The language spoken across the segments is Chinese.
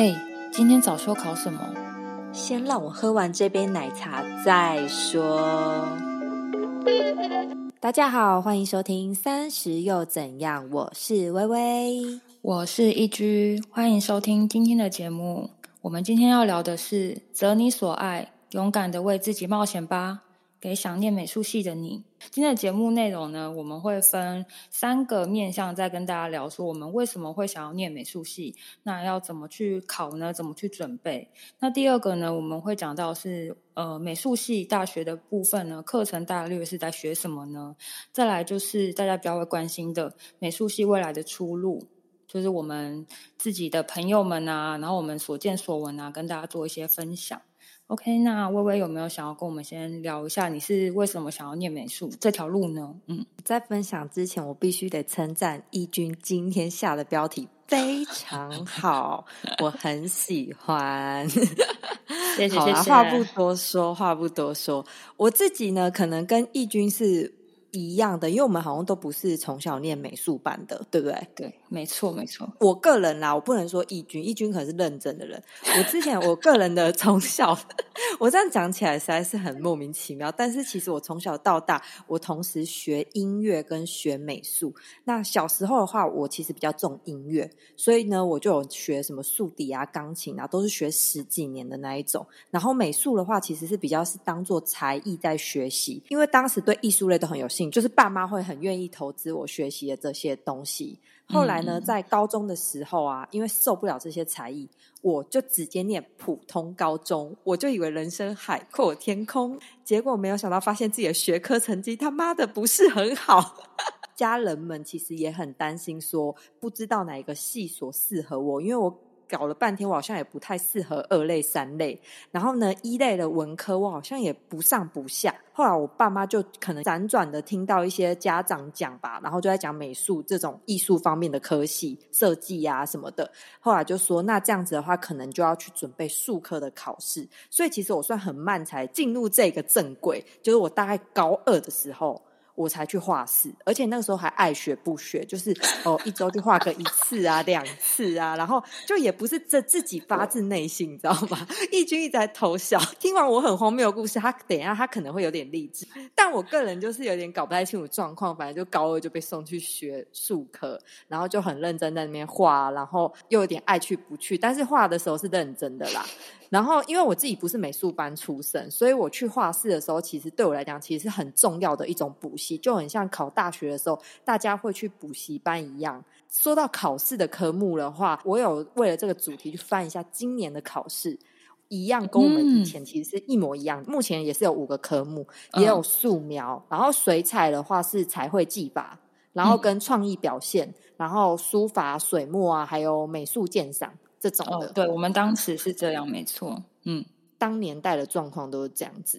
哎，今天早修考什么？先让我喝完这杯奶茶再说。大家好，欢迎收听《三十又怎样》，我是微微，我是一居，欢迎收听今天的节目。我们今天要聊的是“择你所爱，勇敢的为自己冒险吧”。给想念美术系的你，今天的节目内容呢，我们会分三个面向，再跟大家聊说我们为什么会想要念美术系，那要怎么去考呢？怎么去准备？那第二个呢，我们会讲到是呃美术系大学的部分呢，课程大略是在学什么呢？再来就是大家比较会关心的美术系未来的出路，就是我们自己的朋友们啊，然后我们所见所闻啊，跟大家做一些分享。OK，那微微有没有想要跟我们先聊一下，你是为什么想要念美术这条路呢？嗯，在分享之前，我必须得称赞义军今天下的标题非常好，我很喜欢。谢谢谢谢。话不多说，话不多说，我自己呢，可能跟义军是。一样的，因为我们好像都不是从小念美术班的，对不对？对，没错，没错。我个人啦，我不能说义军，义军可能是认真的人。我之前我个人的 从小，我这样讲起来实在是很莫名其妙。但是其实我从小到大，我同时学音乐跟学美术。那小时候的话，我其实比较重音乐，所以呢，我就有学什么竖笛啊、钢琴啊，都是学十几年的那一种。然后美术的话，其实是比较是当做才艺在学习，因为当时对艺术类都很有兴趣。就是爸妈会很愿意投资我学习的这些东西。后来呢，在高中的时候啊，因为受不了这些才艺，我就直接念普通高中。我就以为人生海阔天空，结果没有想到，发现自己的学科成绩他妈的不是很好。家人们其实也很担心，说不知道哪一个系所适合我，因为我。搞了半天，我好像也不太适合二类、三类。然后呢，一类的文科，我好像也不上不下。后来我爸妈就可能辗转的听到一些家长讲吧，然后就在讲美术这种艺术方面的科系、设计啊什么的。后来就说，那这样子的话，可能就要去准备术科的考试。所以其实我算很慢才进入这个正轨，就是我大概高二的时候。我才去画室，而且那个时候还爱学不学，就是哦一周就画个一次啊两次啊，然后就也不是这自己发自内心，你知道吗？义军一直在偷笑。听完我很荒谬的故事，他等一下他可能会有点励志，但我个人就是有点搞不太清楚状况。反正就高二就被送去学术科，然后就很认真在那边画，然后又有点爱去不去，但是画的时候是认真的啦。然后，因为我自己不是美术班出身，所以我去画室的时候，其实对我来讲，其实是很重要的一种补习，就很像考大学的时候，大家会去补习班一样。说到考试的科目的话，我有为了这个主题去翻一下今年的考试，一样跟我们以前其实是一模一样。目前也是有五个科目，也有素描，然后水彩的话是彩绘技法，然后跟创意表现，然后书法、水墨啊，还有美术鉴赏。这种的，对我们当时是这样，没错，嗯，当年代的状况都是这样子，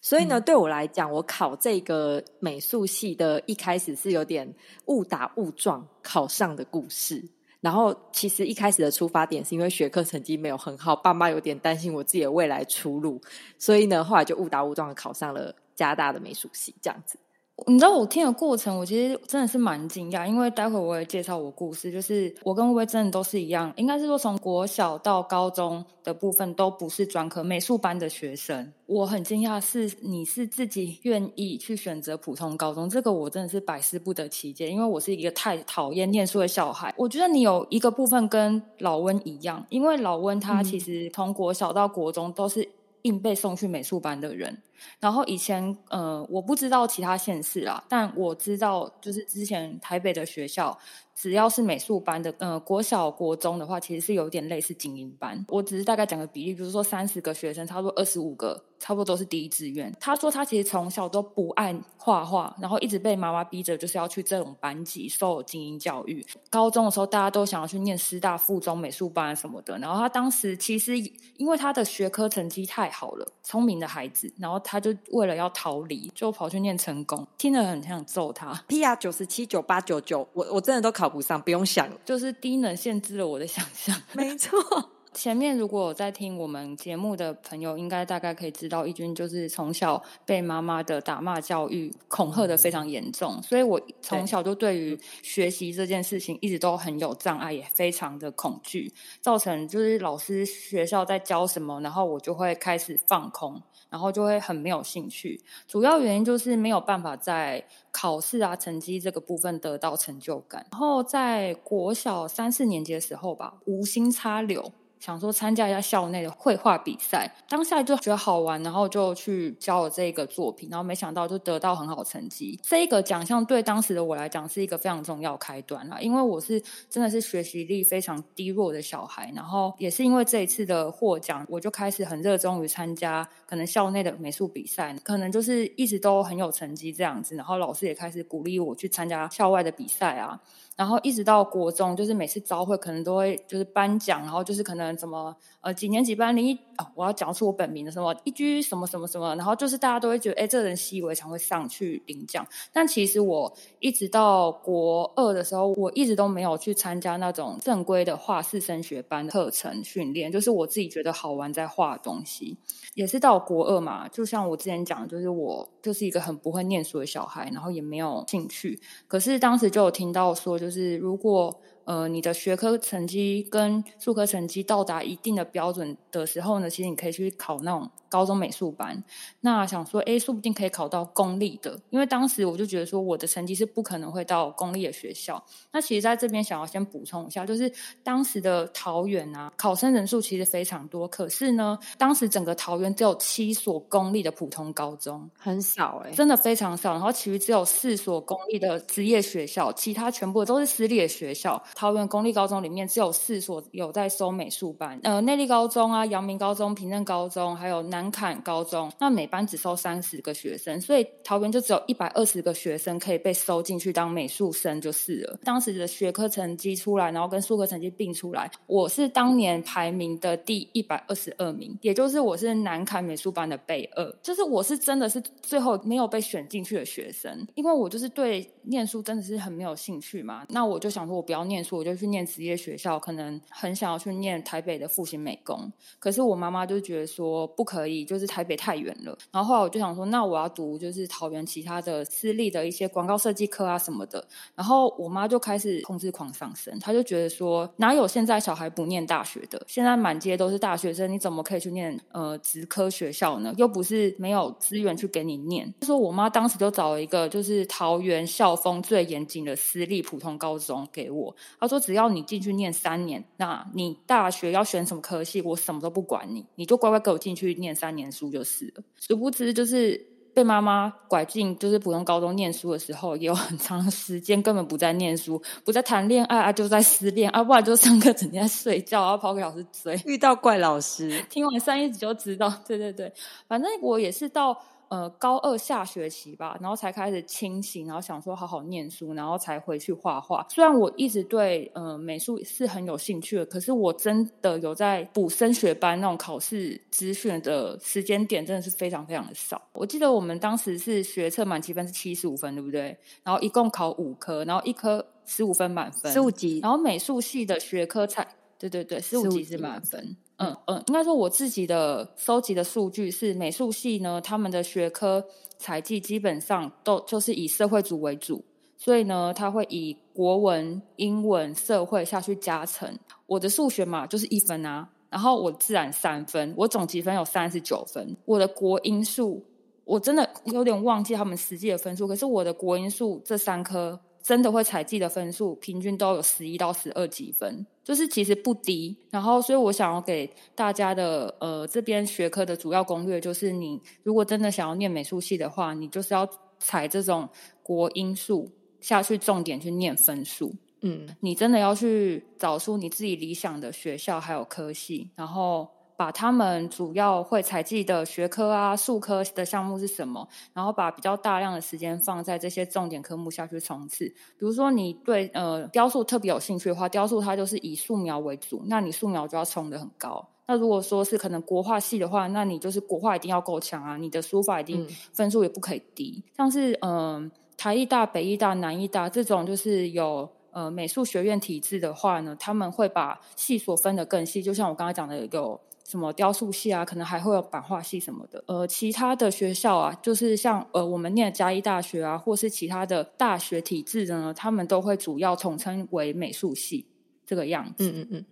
所以呢，对我来讲，我考这个美术系的一开始是有点误打误撞考上的故事，然后其实一开始的出发点是因为学科成绩没有很好，爸妈有点担心我自己的未来出路，所以呢，后来就误打误撞的考上了加大的美术系，这样子。你知道我听的过程，我其实真的是蛮惊讶，因为待会我也介绍我故事，就是我跟薇薇真的都是一样，应该是说从国小到高中的部分都不是专科美术班的学生。我很惊讶是你是自己愿意去选择普通高中，这个我真的是百思不得其解，因为我是一个太讨厌念书的小孩。我觉得你有一个部分跟老温一样，因为老温他其实从国小到国中都是硬被送去美术班的人。然后以前，呃，我不知道其他县市啊，但我知道，就是之前台北的学校，只要是美术班的，呃，国小、国中的话，其实是有点类似精英班。我只是大概讲个比例，比如说三十个学生，差不多二十五个，差不多都是第一志愿。他说他其实从小都不爱画画，然后一直被妈妈逼着就是要去这种班级受精英教育。高中的时候，大家都想要去念师大附中美术班什么的，然后他当时其实因为他的学科成绩太好了，聪明的孩子，然后。他就为了要逃离，就跑去念成功，听得很想揍他。P R 九十七九八九九，我我真的都考不上，不用想，就是低能限制了我的想象。没错。前面如果有在听我们节目的朋友，应该大概可以知道，义军就是从小被妈妈的打骂教育恐吓的非常严重，所以我从小就对于学习这件事情一直都很有障碍，也非常的恐惧，造成就是老师学校在教什么，然后我就会开始放空，然后就会很没有兴趣。主要原因就是没有办法在考试啊成绩这个部分得到成就感。然后在国小三四年级的时候吧，无心插柳。想说参加一下校内的绘画比赛，当下就觉得好玩，然后就去交了这个作品，然后没想到就得到很好成绩。这个奖项对当时的我来讲是一个非常重要开端啦，因为我是真的是学习力非常低弱的小孩，然后也是因为这一次的获奖，我就开始很热衷于参加可能校内的美术比赛，可能就是一直都很有成绩这样子，然后老师也开始鼓励我去参加校外的比赛啊。然后一直到国中，就是每次招会可能都会就是颁奖，然后就是可能怎么呃几年几班零一哦，我要讲出我本名的什么一居什么什么什么，然后就是大家都会觉得哎，这人习以为常会上去领奖。但其实我一直到国二的时候，我一直都没有去参加那种正规的画室升学班课程训练，就是我自己觉得好玩在画东西。也是到国二嘛，就像我之前讲，就是我就是一个很不会念书的小孩，然后也没有兴趣。可是当时就有听到说，就就是如果。呃，你的学科成绩跟数科成绩到达一定的标准的时候呢，其实你可以去考那种高中美术班。那想说，哎，说不定可以考到公立的，因为当时我就觉得说，我的成绩是不可能会到公立的学校。那其实在这边想要先补充一下，就是当时的桃园啊，考生人数其实非常多，可是呢，当时整个桃园只有七所公立的普通高中，很少哎，真的非常少。然后其余只有四所公立的职业学校，其他全部都是私立的学校。桃园公立高中里面只有四所有在收美术班，呃，内力高中啊、阳明高中、平镇高中，还有南坎高中，那每班只收三十个学生，所以桃园就只有一百二十个学生可以被收进去当美术生就是了。当时的学科成绩出来，然后跟数科成绩并出来，我是当年排名的第一百二十二名，也就是我是南坎美术班的备二，就是我是真的是最后没有被选进去的学生，因为我就是对念书真的是很没有兴趣嘛，那我就想说我不要念我就去。念职业学校，可能很想要去念台北的复兴美工，可是我妈妈就觉得说不可以，就是台北太远了。然后后来我就想说，那我要读就是桃园其他的私立的一些广告设计科啊什么的。然后我妈就开始控制狂上升，她就觉得说哪有现在小孩不念大学的？现在满街都是大学生，你怎么可以去念呃职科学校呢？又不是没有资源去给你念。说我妈当时就找了一个就是桃园校风最严谨的私立普通高中给我，她说只要。你进去念三年，那你大学要选什么科系，我什么都不管你，你就乖乖给我进去念三年书就是了。殊不知，就是被妈妈拐进就是普通高中念书的时候，也有很长时间根本不在念书，不在谈恋爱啊，就在失恋啊，不然就上课整天在睡觉，然后跑给老师追，遇到怪老师。听完上一集就知道，对对对，反正我也是到。呃，高二下学期吧，然后才开始清醒，然后想说好好念书，然后才回去画画。虽然我一直对呃美术是很有兴趣的，可是我真的有在补升学班那种考试资讯的时间点，真的是非常非常的少。我记得我们当时是学测满积分是七十五分，对不对？然后一共考五科，然后一科十五分满分，十五级。然后美术系的学科才对对对，十五级是满分。嗯嗯，应该说我自己的收集的数据是美术系呢，他们的学科采集基本上都就是以社会组为主，所以呢，他会以国文、英文、社会下去加成。我的数学嘛就是一分啊，然后我自然三分，我总积分有三十九分。我的国英数我真的有点忘记他们实际的分数，可是我的国英数这三科。真的会采集的分数，平均都有十一到十二几分，就是其实不低。然后，所以我想要给大家的呃这边学科的主要攻略，就是你如果真的想要念美术系的话，你就是要采这种国英数下去，重点去念分数。嗯，你真的要去找出你自己理想的学校还有科系，然后。把他们主要会采集的学科啊、数科的项目是什么，然后把比较大量的时间放在这些重点科目下去冲刺。比如说，你对呃雕塑特别有兴趣的话，雕塑它就是以素描为主，那你素描就要冲的很高。那如果说是可能国画系的话，那你就是国画一定要够强啊，你的书法一定分数也不可以低。像是嗯台艺大、北艺大、南艺大这种就是有。呃美术学院体制的话呢，他们会把系所分得更细，就像我刚才讲的有什么雕塑系啊，可能还会有版画系什么的。呃，其他的学校啊，就是像呃我们念的嘉义大学啊，或是其他的大学体制的呢，他们都会主要统称为美术系这个样子。嗯嗯嗯。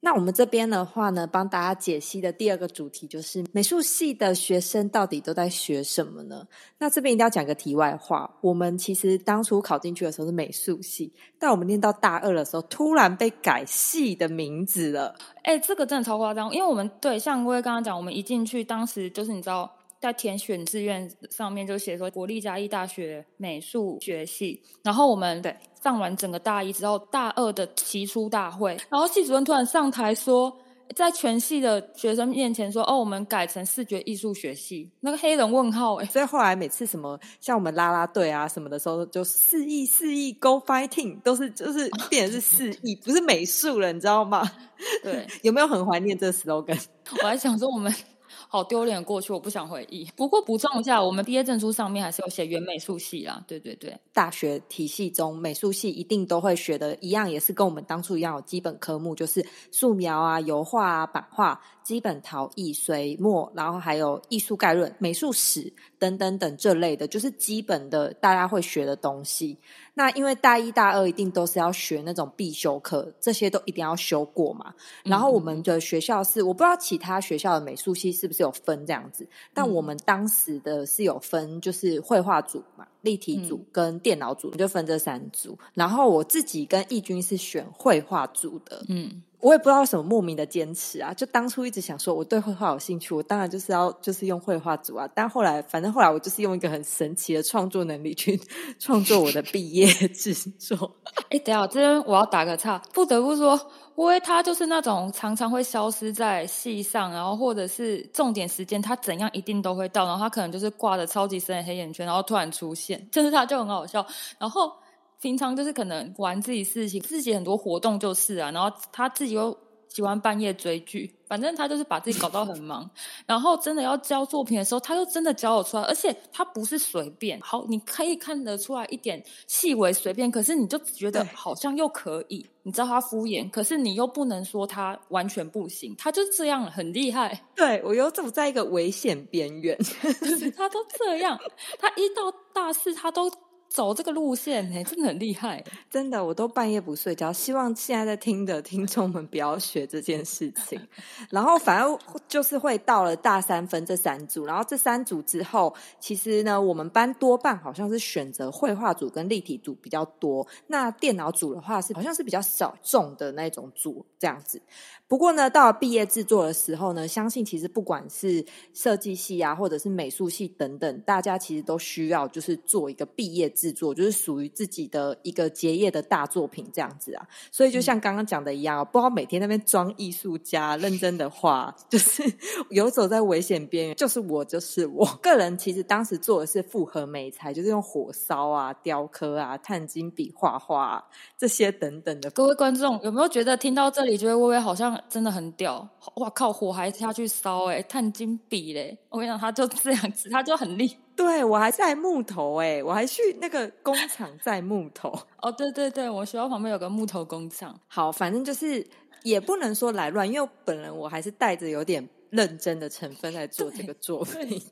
那我们这边的话呢，帮大家解析的第二个主题就是美术系的学生到底都在学什么呢？那这边一定要讲个题外话，我们其实当初考进去的时候是美术系，但我们念到大二的时候，突然被改系的名字了。哎，这个真的超夸张，因为我们对像薇薇刚刚讲，我们一进去，当时就是你知道。在填选志愿上面就写说国立嘉义大学美术学系，然后我们对上完整个大一之后，大二的期初大会，然后系主任突然上台说，在全系的学生面前说，哦，我们改成视觉艺术学系，那个黑人问号哎，所以后来每次什么像我们拉拉队啊什么的时候，就四意四意 Go Fighting，都是就是变成是四意，不是美术了，你知道吗？对，有没有很怀念这 slogan？我还想说我们。好丢脸过去，我不想回忆。不过补充一下，我们毕业证书上面还是有写原美术系啦。对对对，大学体系中美术系一定都会学的一样，也是跟我们当初一样有基本科目，就是素描啊、油画啊、版画、基本陶艺、水墨，然后还有艺术概论、美术史等等等这类的，就是基本的大家会学的东西。那因为大一、大二一定都是要学那种必修课，这些都一定要修过嘛。然后我们的学校是，我不知道其他学校的美术系是不是有分这样子，但我们当时的是有分，就是绘画组嘛、立体组跟电脑组，就分这三组。然后我自己跟义军是选绘画组的，嗯。我也不知道什么莫名的坚持啊，就当初一直想说我对绘画有兴趣，我当然就是要就是用绘画组啊。但后来反正后来我就是用一个很神奇的创作能力去 创作我的毕业制作。哎，等下这边我要打个岔，不得不说，因为他就是那种常常会消失在戏上，然后或者是重点时间他怎样一定都会到，然后他可能就是挂着超级深的黑眼圈，然后突然出现，就是他就很好笑，然后。平常就是可能玩自己事情，自己很多活动就是啊，然后他自己又喜欢半夜追剧，反正他就是把自己搞到很忙。然后真的要交作品的时候，他就真的交得出来，而且他不是随便。好，你可以看得出来一点细微随便，可是你就觉得好像又可以。你知道他敷衍，可是你又不能说他完全不行，他就这样很厉害。对我又走在一个危险边缘，他都这样，他一到大四他都。走这个路线，哎，真的很厉害，真的，我都半夜不睡觉。希望现在在听的听众们不要学这件事情。然后，反而就是会到了大三分这三组，然后这三组之后，其实呢，我们班多半好像是选择绘画组跟立体组比较多。那电脑组的话，是好像是比较少众的那种组这样子。不过呢，到毕业制作的时候呢，相信其实不管是设计系啊，或者是美术系等等，大家其实都需要就是做一个毕业制作，就是属于自己的一个结业的大作品这样子啊。所以就像刚刚讲的一样，不知道每天那边装艺术家，认真的画，就是 游走在危险边缘，就是我，就是我 个人。其实当时做的是复合美材，就是用火烧啊、雕刻啊、碳金笔画画这些等等的。各位观众有没有觉得听到这里，觉得微微好像？真的很屌！哇靠，火还下去烧哎，碳金笔嘞！我跟你讲，他就这样子，他就很厉。对我还在木头哎，我还去那个工厂在木头。哦，对对对，我学校旁边有个木头工厂。好，反正就是也不能说来乱，因为本人我还是带着有点认真的成分在做这个作品。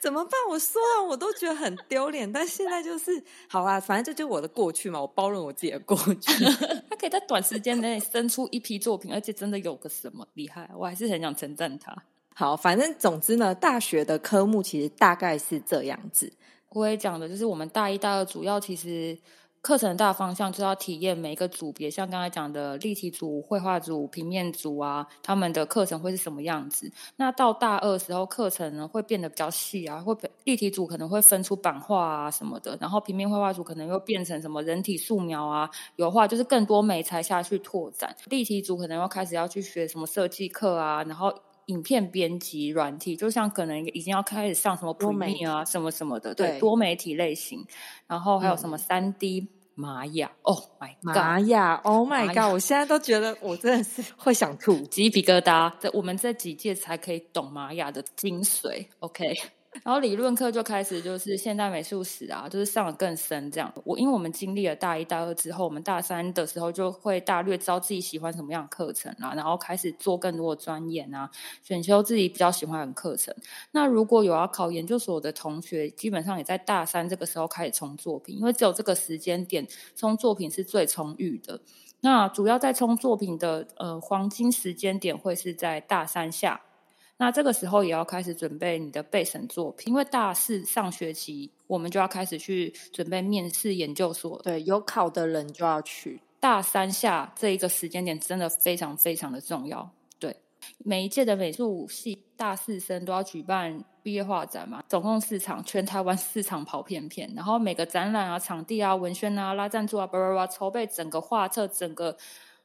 怎么办？我说了，我都觉得很丢脸。但现在就是好啊，反正这就是我的过去嘛，我包容我自己的过去。他可以在短时间内生出一批作品，而且真的有个什么厉害，我还是很想称赞他。好，反正总之呢，大学的科目其实大概是这样子。我也讲的就是我们大一、大二主要其实。课程大方向就要体验每一个组别，像刚才讲的立体组、绘画组、平面组啊，他们的课程会是什么样子？那到大二时候，课程呢会变得比较细啊，会立体组可能会分出版画啊什么的，然后平面绘画组可能又变成什么人体素描啊、油画，就是更多美材下去拓展。立体组可能要开始要去学什么设计课啊，然后影片编辑软体，就像可能已经要开始上什么多媒啊什么什么的，对，多媒体类型，然后还有什么三 D。玛雅，Oh my God！玛雅，Oh my God！我现在都觉得我真的是 会想吐，鸡皮疙瘩。这我们这几届才可以懂玛雅的精髓。OK，然后理论课就开始就是现代美术史啊，就是上的更深这样。我因为我们经历了大一、大二之后，我们大三的时候就会大略知道自己喜欢什么样的课程啊，然后开始做更多的专研啊，选修自己比较喜欢的课程。那如果有要考研究所的同学，基本上也在大三这个时候开始冲作品，因为只有这个时间点冲作品是最充裕的。那主要在冲作品的呃黄金时间点会是在大三下。那这个时候也要开始准备你的备审作品，因为大四上学期我们就要开始去准备面试研究所。对，有考的人就要去。大三下这一个时间点真的非常非常的重要。对，每一届的美术系大四生都要举办毕业画展嘛，总共四场，全台湾四场跑片片，然后每个展览啊、场地啊、文宣啊、拉赞助啊、叭叭叭，筹备整个画册，整个。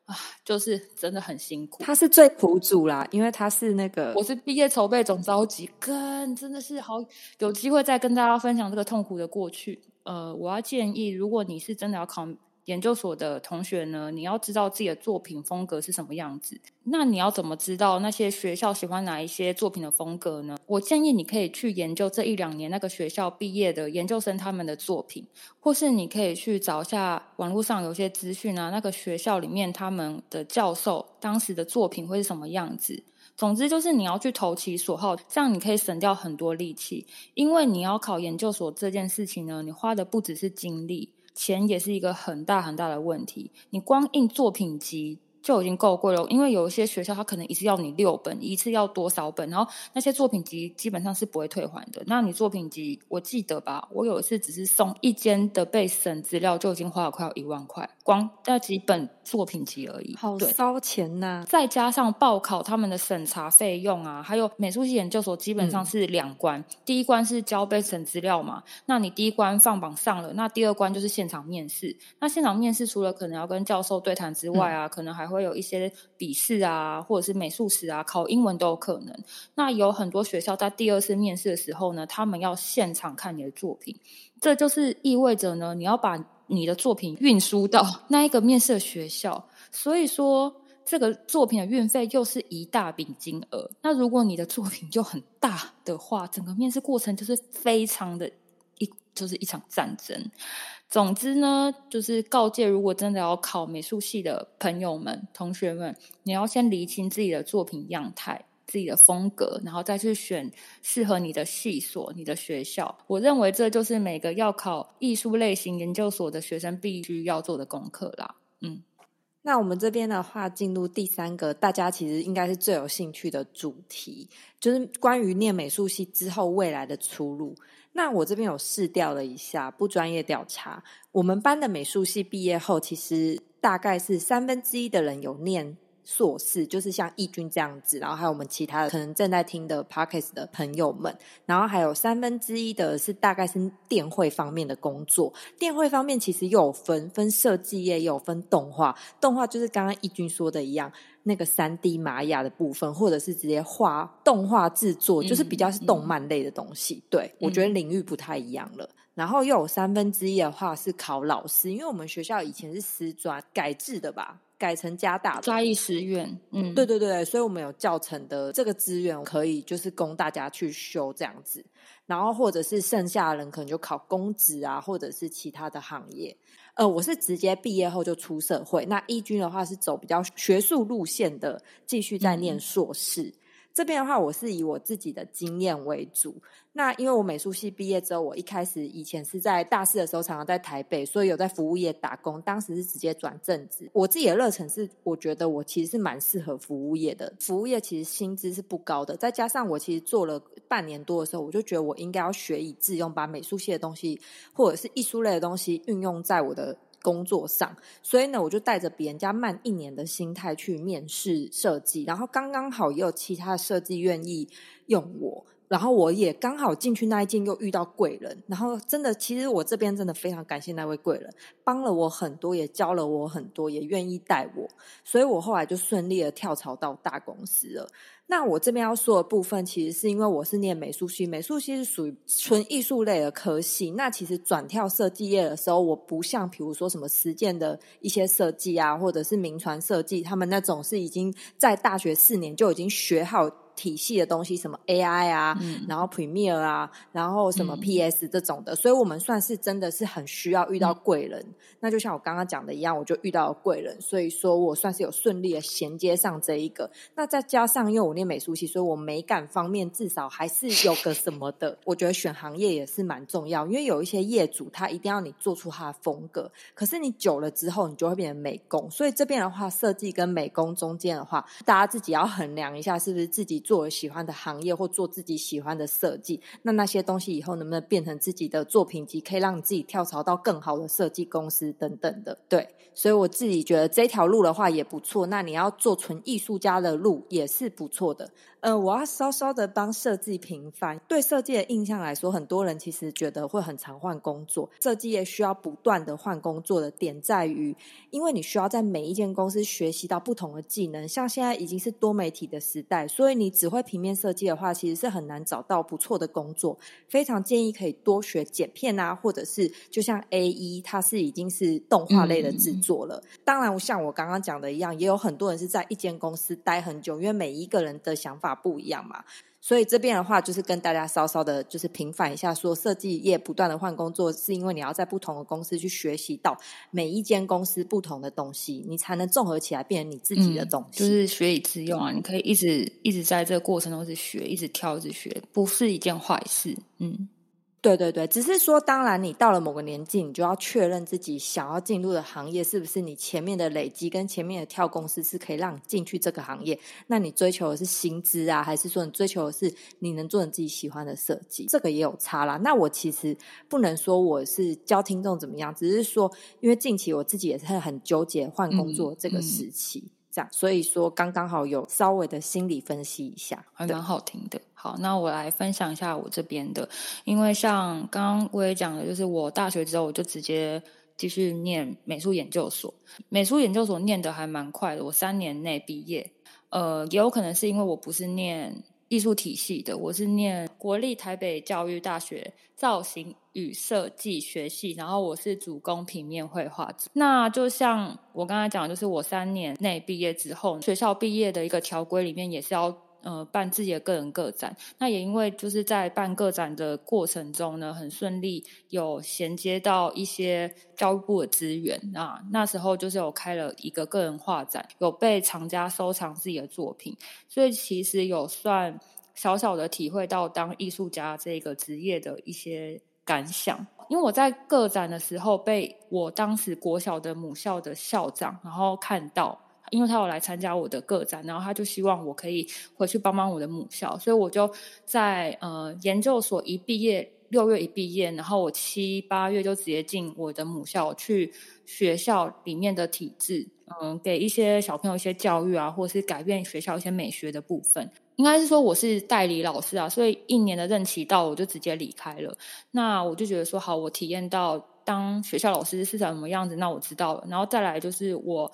啊，就是真的很辛苦。他是最苦主啦，因为他是那个，我是毕业筹备总召集，跟真的是好有机会再跟大家分享这个痛苦的过去。呃，我要建议，如果你是真的要考。研究所的同学呢，你要知道自己的作品风格是什么样子。那你要怎么知道那些学校喜欢哪一些作品的风格呢？我建议你可以去研究这一两年那个学校毕业的研究生他们的作品，或是你可以去找一下网络上有些资讯啊，那个学校里面他们的教授当时的作品会是什么样子。总之就是你要去投其所好，这样你可以省掉很多力气。因为你要考研究所这件事情呢，你花的不只是精力。钱也是一个很大很大的问题。你光印作品集。就已经够贵了，因为有一些学校他可能一次要你六本，一次要多少本，然后那些作品集基本上是不会退还的。那你作品集，我记得吧，我有一次只是送一间的备审资料就已经花了快要一万块，光那几本作品集而已，好烧钱呐！再加上报考他们的审查费用啊，还有美术系研究所基本上是两关，第一关是交备审资料嘛，那你第一关放榜上了，那第二关就是现场面试。那现场面试除了可能要跟教授对谈之外啊，可能还会有一些笔试啊，或者是美术史啊，考英文都有可能。那有很多学校在第二次面试的时候呢，他们要现场看你的作品，这就是意味着呢，你要把你的作品运输到 那一个面试的学校。所以说，这个作品的运费又是一大笔金额。那如果你的作品就很大的话，整个面试过程就是非常的一，就是一场战争。总之呢，就是告诫，如果真的要考美术系的朋友们、同学们，你要先理清自己的作品样态、自己的风格，然后再去选适合你的系所、你的学校。我认为这就是每个要考艺术类型研究所的学生必须要做的功课啦。嗯，那我们这边的话，进入第三个，大家其实应该是最有兴趣的主题，就是关于念美术系之后未来的出路。那我这边有试调了一下，不专业调查。我们班的美术系毕业后，其实大概是三分之一的人有念。硕士就是像义军这样子，然后还有我们其他的可能正在听的 Parkes 的朋友们，然后还有三分之一的是大概是电绘方面的工作。电绘方面其实又有分分设计业，也有分动画。动画就是刚刚义军说的一样，那个三 D 玛雅的部分，或者是直接画动画制作，就是比较是动漫类的东西。对我觉得领域不太一样了。然后又有三分之一的话是考老师，因为我们学校以前是师专改制的吧。改成加大嘉义师院，嗯，对对对，所以我们有教程的这个资源，可以就是供大家去修这样子，然后或者是剩下的人可能就考公职啊，或者是其他的行业。呃，我是直接毕业后就出社会，那一军的话是走比较学术路线的，继续在念硕士。这边的话，我是以我自己的经验为主。那因为我美术系毕业之后，我一开始以前是在大四的时候，常常在台北，所以有在服务业打工。当时是直接转正职。我自己的热忱是，我觉得我其实是蛮适合服务业的。服务业其实薪资是不高的，再加上我其实做了半年多的时候，我就觉得我应该要学以致用，把美术系的东西或者是艺术类的东西运用在我的。工作上，所以呢，我就带着比人家慢一年的心态去面试设计，然后刚刚好也有其他设计愿意用我，然后我也刚好进去那一间又遇到贵人，然后真的，其实我这边真的非常感谢那位贵人，帮了我很多，也教了我很多，也愿意带我，所以我后来就顺利的跳槽到大公司了。那我这边要说的部分，其实是因为我是念美术系，美术系是属于纯艺术类的科系。那其实转跳设计业的时候，我不像比如说什么实践的一些设计啊，或者是名传设计，他们那种是已经在大学四年就已经学好。体系的东西，什么 AI 啊，然后 Premiere 啊，然后什么 PS 这种的，所以我们算是真的是很需要遇到贵人。那就像我刚刚讲的一样，我就遇到了贵人，所以说我算是有顺利的衔接上这一个。那再加上因为我念美术系，所以我美感方面至少还是有个什么的。我觉得选行业也是蛮重要，因为有一些业主他一定要你做出他的风格，可是你久了之后，你就会变成美工。所以这边的话，设计跟美工中间的话，大家自己要衡量一下，是不是自己做喜欢的行业或做自己喜欢的设计。那那些东西以后能不能变成自己的作品集，可以让你自己跳槽到更好的设计公司等等的。对，所以我自己觉得这条路的话也不错。那你要做纯艺术家的路也是不错的。呃，我要稍稍的帮设计平反。对设计的印象来说，很多人其实觉得会很常换工作。设计业需要不断的换工作的点在于，因为你需要在每一间公司学习到不同的技能。像现在已经是多媒体的时代，所以你只会平面设计的话，其实是很难找到不错的工作。非常建议可以多学剪片啊，或者是就像 A 一它是已经是动画类的制作了。当然，像我刚刚讲的一样，也有很多人是在一间公司待很久，因为每一个人的想法。不一样嘛，所以这边的话就是跟大家稍稍的，就是平反一下，说设计业不断的换工作，是因为你要在不同的公司去学习到每一间公司不同的东西，你才能综合起来变成你自己的东西，就是学以致用啊。你可以一直一直在这个过程中是学，一直跳，一直学，不是一件坏事。嗯。对对对，只是说，当然你到了某个年纪，你就要确认自己想要进入的行业是不是你前面的累积跟前面的跳公司是可以让你进去这个行业。那你追求的是薪资啊，还是说你追求的是你能做你自己喜欢的设计？这个也有差啦。那我其实不能说我是教听众怎么样，只是说，因为近期我自己也是很纠结换工作这个时期。这样，所以说刚刚好有稍微的心理分析一下，还蛮好听的。好，那我来分享一下我这边的，因为像刚刚我也讲的，就是我大学之后我就直接继续念美术研究所，美术研究所念的还蛮快的，我三年内毕业。呃，也有可能是因为我不是念。艺术体系的，我是念国立台北教育大学造型与设计学系，然后我是主攻平面绘画。那就像我刚才讲，就是我三年内毕业之后，学校毕业的一个条规里面也是要。呃，办自己的个人个展，那也因为就是在办个展的过程中呢，很顺利有衔接到一些教育部的资源啊。那时候就是有开了一个个人画展，有被藏家收藏自己的作品，所以其实有算小小的体会到当艺术家这个职业的一些感想。因为我在个展的时候，被我当时国小的母校的校长然后看到。因为他有来参加我的个展，然后他就希望我可以回去帮帮我的母校，所以我就在呃研究所一毕业，六月一毕业，然后我七八月就直接进我的母校去学校里面的体制，嗯，给一些小朋友一些教育啊，或是改变学校一些美学的部分。应该是说我是代理老师啊，所以一年的任期到，我就直接离开了。那我就觉得说，好，我体验到当学校老师是什么样子，那我知道了。然后再来就是我。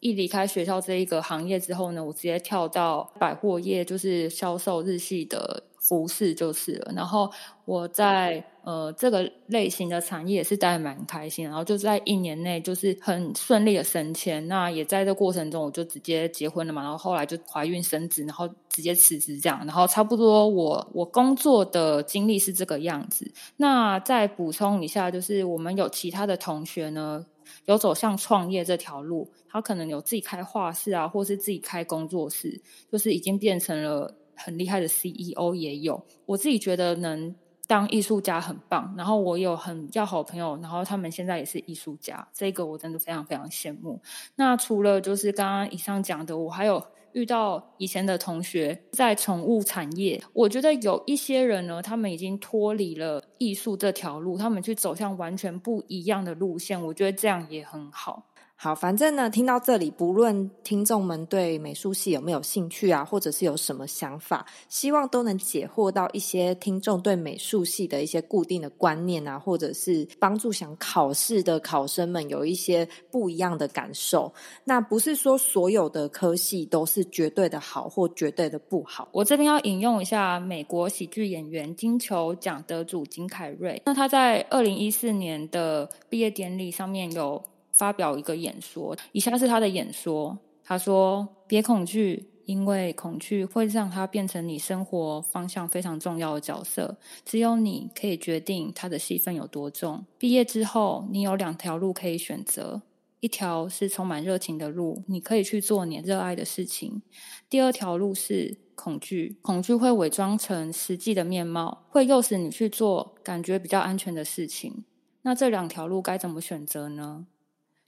一离开学校这一个行业之后呢，我直接跳到百货业，就是销售日系的服饰就是了。然后我在呃这个类型的产业也是待蛮开心，然后就在一年内就是很顺利的升迁。那也在这过程中，我就直接结婚了嘛。然后后来就怀孕生子，然后直接辞职这样。然后差不多我我工作的经历是这个样子。那再补充一下，就是我们有其他的同学呢。有走向创业这条路，他可能有自己开画室啊，或是自己开工作室，就是已经变成了很厉害的 CEO 也有。我自己觉得能当艺术家很棒，然后我有很要好朋友，然后他们现在也是艺术家，这个我真的非常非常羡慕。那除了就是刚刚以上讲的，我还有。遇到以前的同学在宠物产业，我觉得有一些人呢，他们已经脱离了艺术这条路，他们去走向完全不一样的路线，我觉得这样也很好。好，反正呢，听到这里，不论听众们对美术系有没有兴趣啊，或者是有什么想法，希望都能解惑到一些听众对美术系的一些固定的观念啊，或者是帮助想考试的考生们有一些不一样的感受。那不是说所有的科系都是绝对的好或绝对的不好。我这边要引用一下美国喜剧演员金球奖得主金凯瑞，那他在二零一四年的毕业典礼上面有。发表一个演说，以下是他的演说。他说：“别恐惧，因为恐惧会让它变成你生活方向非常重要的角色。只有你可以决定它的戏份有多重。毕业之后，你有两条路可以选择：一条是充满热情的路，你可以去做你热爱的事情；第二条路是恐惧，恐惧会伪装成实际的面貌，会诱使你去做感觉比较安全的事情。那这两条路该怎么选择呢？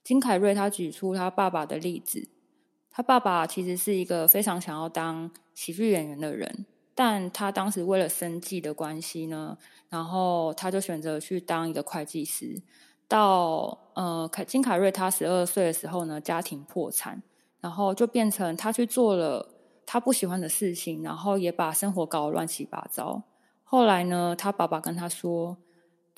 金凯瑞他举出他爸爸的例子，他爸爸其实是一个非常想要当喜剧演员的人，但他当时为了生计的关系呢，然后他就选择去当一个会计师。到呃凯金凯瑞他十二岁的时候呢，家庭破产，然后就变成他去做了他不喜欢的事情，然后也把生活搞得乱七八糟。后来呢，他爸爸跟他说。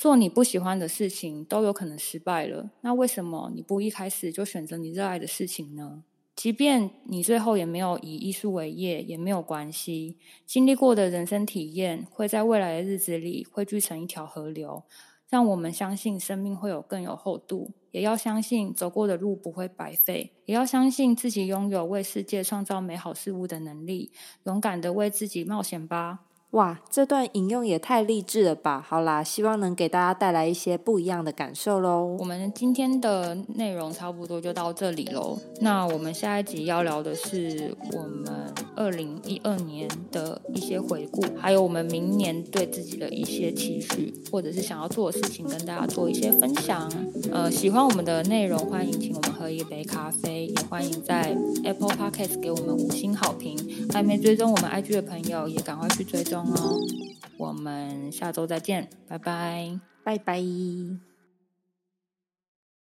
做你不喜欢的事情都有可能失败了，那为什么你不一开始就选择你热爱的事情呢？即便你最后也没有以艺术为业，也没有关系。经历过的人生体验会在未来的日子里汇聚成一条河流，让我们相信生命会有更有厚度，也要相信走过的路不会白费，也要相信自己拥有为世界创造美好事物的能力。勇敢的为自己冒险吧！哇，这段引用也太励志了吧！好啦，希望能给大家带来一些不一样的感受喽。我们今天的内容差不多就到这里喽。那我们下一集要聊的是我们二零一二年的一些回顾，还有我们明年对自己的一些期许，或者是想要做的事情，跟大家做一些分享。呃，喜欢我们的内容，欢迎请我们喝一杯咖啡，也欢迎在 Apple Podcast 给我们五星好评。还没追踪我们 IG 的朋友，也赶快去追踪。哦，我们下周再见，拜拜，拜拜。